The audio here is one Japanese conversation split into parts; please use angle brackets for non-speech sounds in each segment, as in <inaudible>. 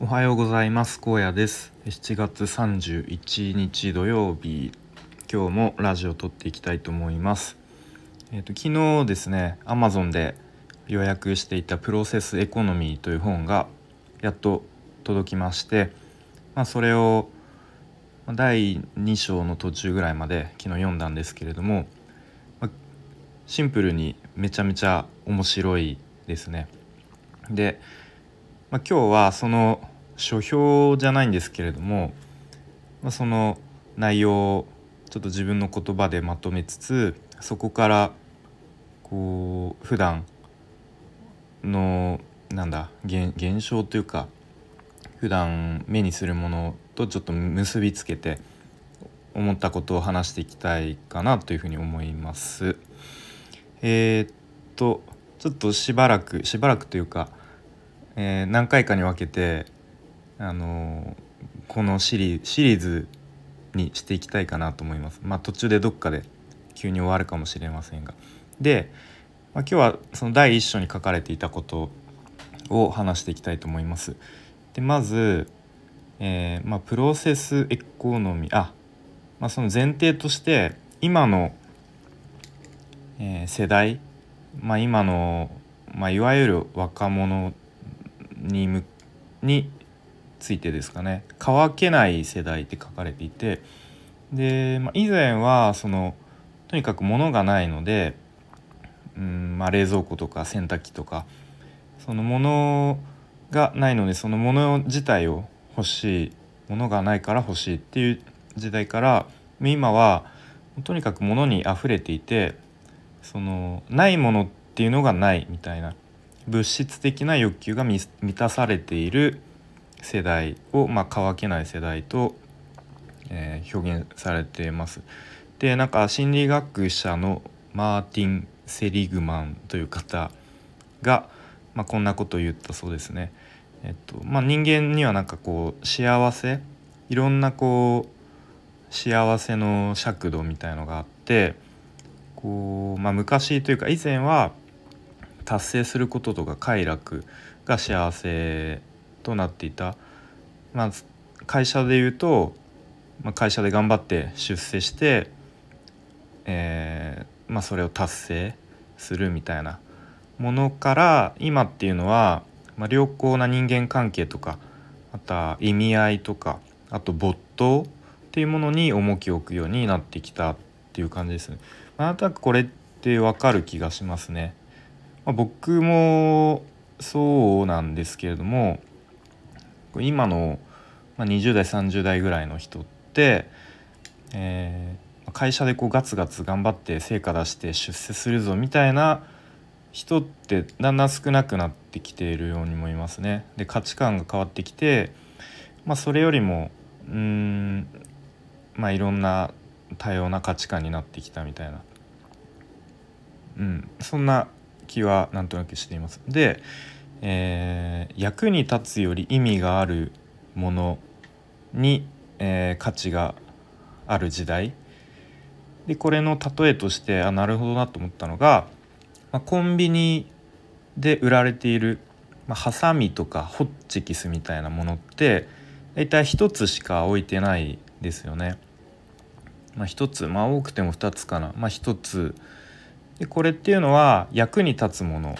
おはようございます。高野です。7月31日土曜日。今日もラジオ撮っていきたいと思います。えっ、ー、と昨日ですね Amazon で予約していたプロセスエコノミーという本がやっと届きましてまあ、それを第2章の途中ぐらいまで昨日読んだんですけれども、まあ、シンプルにめちゃめちゃ面白いですね。で、まあ、今日はその書評じゃないんですけれども、まあ、その内容をちょっと自分の言葉でまとめつつそこからこう普段のなんだ現象というか普段目にするものとちょっと結びつけて思ったことを話していきたいかなというふうに思います。えー、っとちょっとしばらくしばらくというか、えー、何回かに分けてあのこのシリーズにしていきたいかなと思います。まあ、途中でどっかで急に終わるかもしれませんが。で、まあ、今日はその第一章に書かれていたことを話していきたいと思います。でまず、えー、まあ、プロセスエコノミーあ、まあ、その前提として今の、えー、世代、まあ、今の、ま、いわゆる若者にむについてですかね。乾けない世代って書かれていてで、まあ、以前はそのとにかく物がないので、うんまあ、冷蔵庫とか洗濯機とかその物がないのでその物自体を欲しいものがないから欲しいっていう時代から今はとにかく物に溢れていてそのないものっていうのがないみたいな物質的な欲求が満たされている世代を、まあ、乾けない世代と、えー、表現されています。でなんか心理学者のマーティン・セリグマンという方が、まあ、こんなことを言ったそうですね。えっとまあ、人間にはなんかこう幸せいろんなこう幸せの尺度みたいのがあってこう、まあ、昔というか以前は達成することとか快楽が幸せとなっていた、まあ、会社でいうと、まあ、会社で頑張って出世して、えーまあ、それを達成するみたいなものから今っていうのは、ま、良好な人間関係とかあとは意味合いとかあと没頭っていうものに重きを置くようになってきたっていう感じですね。あなんとなくこれってわかる気がしますね。まあ、僕もそうなんですけれども今の20代30代ぐらいの人って、えー、会社でこうガツガツ頑張って成果出して出世するぞみたいな人ってだんだん少なくなってきているようにもいますね。で価値観が変わってきて、まあ、それよりもうんまあいろんな多様な価値観になってきたみたいな、うん、そんな気はなんとなくしています。でえー、役に立つより意味があるものに、えー、価値がある時代でこれの例えとしてあなるほどなと思ったのが、まあ、コンビニで売られている、まあ、ハサミとかホッチキスみたいなものって大体1つしか置いてないですよね。まあ、1つまあ多くても2つかな、まあ、1つでこれっていうのは役に立つもの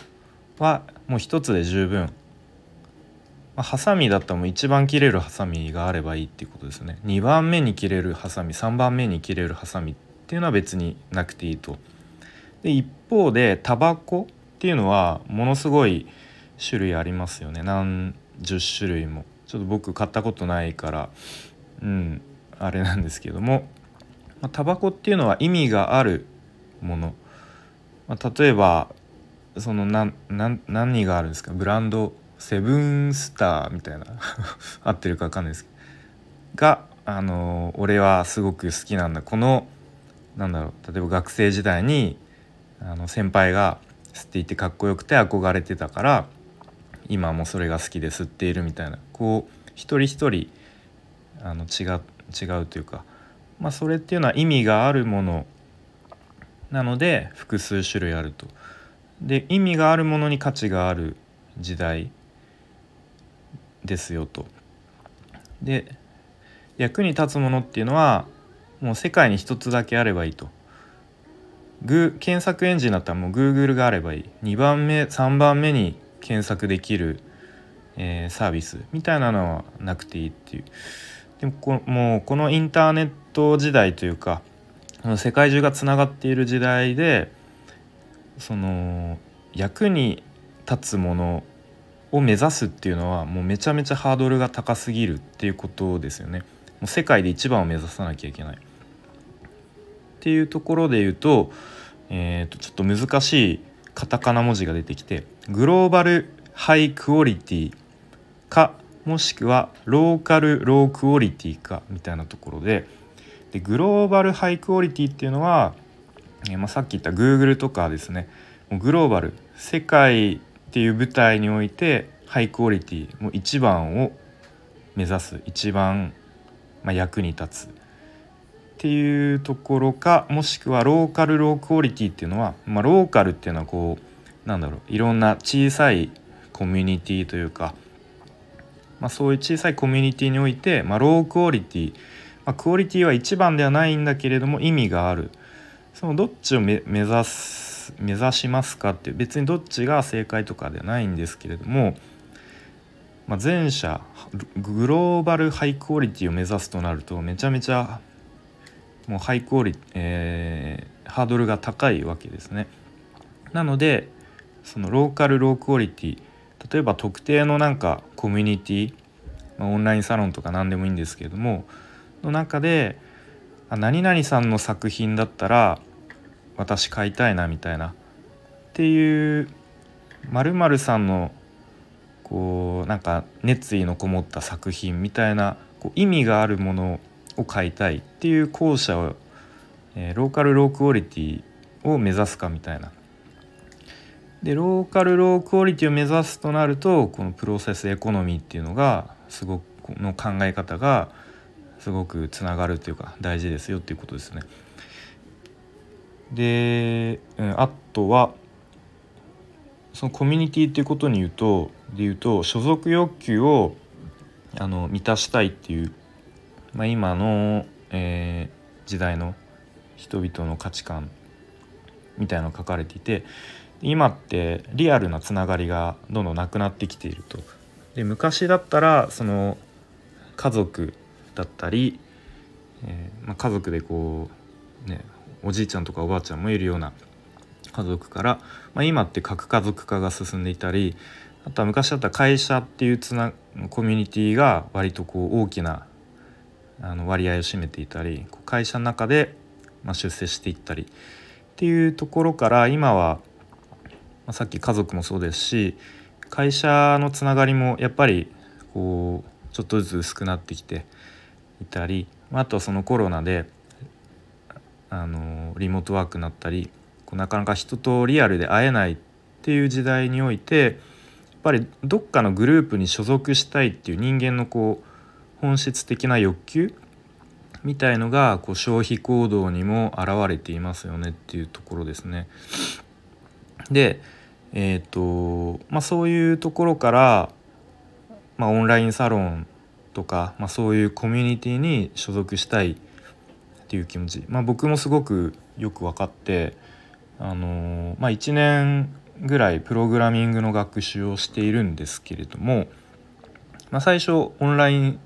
はもう一つで十分、まあ、ハサミだったらもう一番切れるハサミがあればいいっていうことですね。2番目に切れるハサミ3番目に切れるハサミっていうのは別になくていいと。で一方でタバコっていうのはものすごい種類ありますよね。何十種類も。ちょっと僕買ったことないからうんあれなんですけども、ま、タバコっていうのは意味があるもの、まあ、例えばそのなな何があるんですか？ブランドセブンスターみたいな <laughs> 合ってるか分かんないですけど。があの俺はすごく好きなんだ。このなんだろう例えば学生時代にあの先輩が吸っていてかっこよくて憧れてたから今もそれが好きで吸っているみたいな。こう一人一人あの違違うというか、まあ、それっていうのは意味があるものなので複数種類あると。で意味があるものに価値がある時代ですよと。で役に立つものっていうのはもう世界に一つだけあればいいと。グ検索エンジンだったらもう Google があればいい2番目3番目に検索できる、えー、サービスみたいなのはなくていいっていうでもこもうこのインターネット時代というか世界中がつながっている時代でその役に立つものを目指すっていうのはもうめちゃめちゃハードルが高すぎるっていうことですよね。もう世界で一番を目指さなきゃいけない。っていうところで言うと,、えー、とちょっと難しいカタカナ文字が出てきてグローバルハイクオリティかもしくはローカルロークオリティかみたいなところででグローバルハイクオリティっていうのは、え、まあ、さっき言った Google とかですねもうグローバル世界っていう舞台においてハイクオリティもう一番を目指す一番、まあ、役に立つっていうところかもしくはローカルロークオリティっていうのは、まあ、ローカルっていうのはこうなんだろういろんな小さいコミュニティというか、まあ、そういう小さいコミュニティにおいて、まあ、ロークオリティ、まあ、クオリティは一番ではないんだけれども意味があるそのどっちを目指す目指しますかって別にどっちが正解とかではないんですけれども、まあ、前者グローバルハイクオリティを目指すとなるとめちゃめちゃもうハイクオリ、えー、ハードルが高いわけですね。なのでそのローカルロークオリティ例えば特定のなんかコミュニティ、まあ、オンラインサロンとか何でもいいんですけれどもの中で何々さんの作品だったら私買いたいなみたいなっていうまるさんのこうなんか熱意のこもった作品みたいなこう意味があるものを買いたいっていう校舎を、えー、ローカルロークオリティを目指すかみたいな。でローカルロークオリティを目指すとなるとこのプロセスエコノミーっていうのがすごくの考え方がすごくつながるというか大事ですよっていうことですね。で、うん、あとはそのコミュニティっていうことに言うとで言うと所属欲求をあの満たしたいっていう、まあ、今の、えー、時代の人々の価値観みたいのが書かれていて今ってリアルなつながりがどんどんなくなってきていると。で昔だったらその家族だったり、えーまあ、家族でこうねおじいちゃんとかおばあちゃんもいるような家族から、まあ、今って核家族化が進んでいたりあとは昔だったら会社っていうつなコミュニティが割とこう大きなあの割合を占めていたり会社の中でま出世していったりっていうところから今は、まあ、さっき家族もそうですし会社のつながりもやっぱりこうちょっとずつ薄くなってきていたりあとはそのコロナであのリモートワークになったりなかなか人とリアルで会えないっていう時代においてやっぱりどっかのグループに所属したいっていう人間のこう本質的な欲求みたいのがこう消費行動にも現れていますよねっていうところですね。でえーとまあ、そういうところから、まあ、オンラインサロンとか、まあ、そういうコミュニティに所属したいっていう気持ち、まあ、僕もすごくよく分かってあの、まあ、1年ぐらいプログラミングの学習をしているんですけれども、まあ、最初オンライン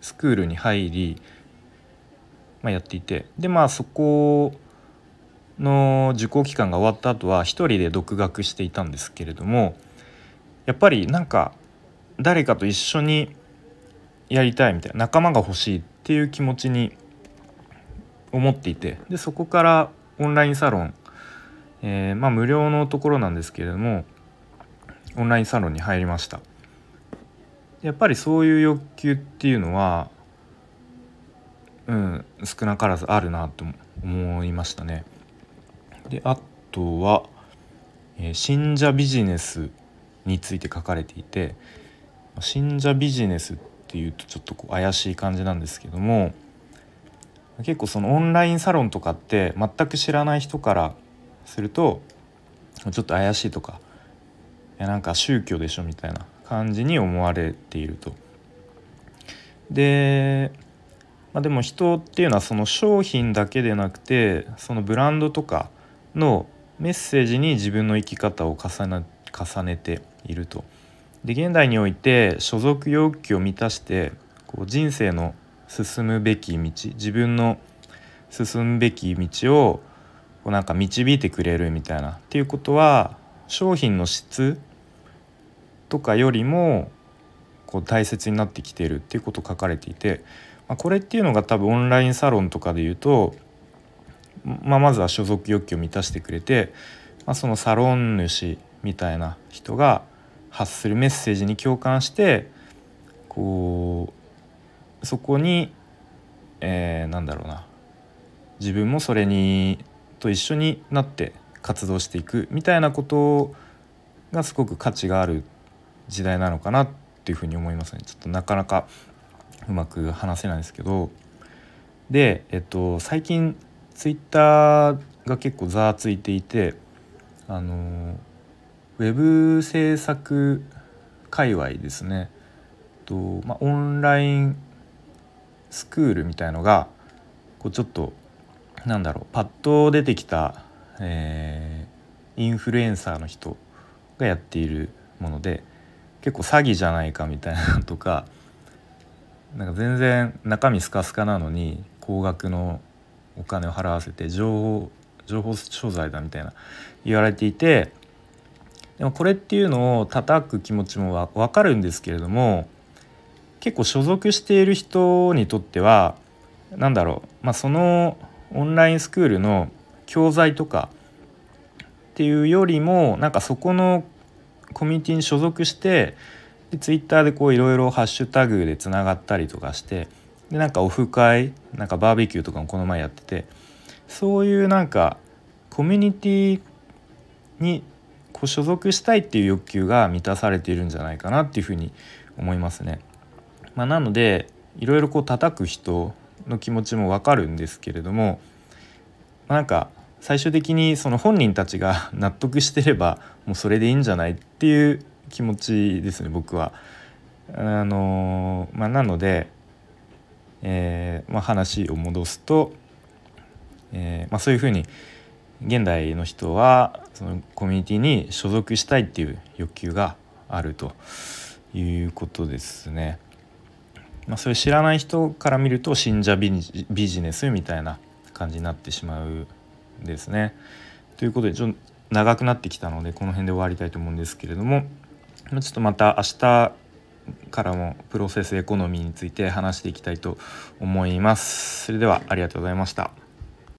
スクールに入り、まあ、やっていてでまあそこの受講期間が終わった後は一人で独学していたんですけれどもやっぱりなんか誰かと一緒にやりたいみたいな仲間が欲しいっていう気持ちに思っていてでそこからオンラインサロン、えー、まあ無料のところなんですけれどもオンラインサロンに入りました。やっぱりそういう欲求っていうのはうん少なからずあるなと思いましたね。であとは、えー、信者ビジネスについて書かれていて信者ビジネスっていうとちょっとこう怪しい感じなんですけども結構そのオンラインサロンとかって全く知らない人からするとちょっと怪しいとかいやなんか宗教でしょみたいな感じに思われていると。で、まあ、でも人っていうのはその商品だけでなくてそのブランドとかのメッセージに自分の生き方を重ね重ねていると。で現代において所属欲求を満たしてこう人生の進むべき道自分の進むべき道をこうなんか導いてくれるみたいなっていうことは商品の質とかよりもこう大切になってきてるっていうこと書かれていて、まあ、これっていうのが多分オンラインサロンとかで言うと、まあ、まずは所属欲求を満たしてくれて、まあ、そのサロン主みたいな人が発するメッセージに共感してこうそこに、えー、なんだろうな。自分もそれにと一緒になって活動していくみたいなことがすごく価値がある時代なのかなっていうふうに思いますね。ちょっとなかなかうまく話せないですけど。で、えっと、最近ツイッターが結構ざわついていてあのウェブ制作界隈ですね。と、まあ、オンラインスクールみたいのがこうちょっとなんだろうパッと出てきた、えー、インフルエンサーの人がやっているもので結構詐欺じゃないかみたいなとかなんか全然中身スカスカなのに高額のお金を払わせて情報情報商材だみたいな言われていてでもこれっていうのを叩く気持ちも分かるんですけれども結構所属している人にとっては何だろう、まあ、そのオンラインスクールの教材とかっていうよりもなんかそこのコミュニティに所属してでツイッターでこういろいろハッシュタグでつながったりとかしてでなんかオフ会なんかバーベキューとかもこの前やっててそういうなんかコミュニティにこう所属したいっていう欲求が満たされているんじゃないかなっていうふうに思いますね。まあ、なのでいろいろこう叩く人の気持ちもわかるんですけれども、まあ、なんか最終的にその本人たちが <laughs> 納得してればもうそれでいいんじゃないっていう気持ちですね僕は。あのまあ、なので、えーまあ、話を戻すと、えーまあ、そういうふうに現代の人はそのコミュニティに所属したいっていう欲求があるということですね。まあ、それ知らない人から見ると信者ビジネスみたいな感じになってしまうですね。ということでちょっと長くなってきたのでこの辺で終わりたいと思うんですけれどもちょっとまた明日からもプロセスエコノミーについて話していきたいと思います。それではありがとうございました。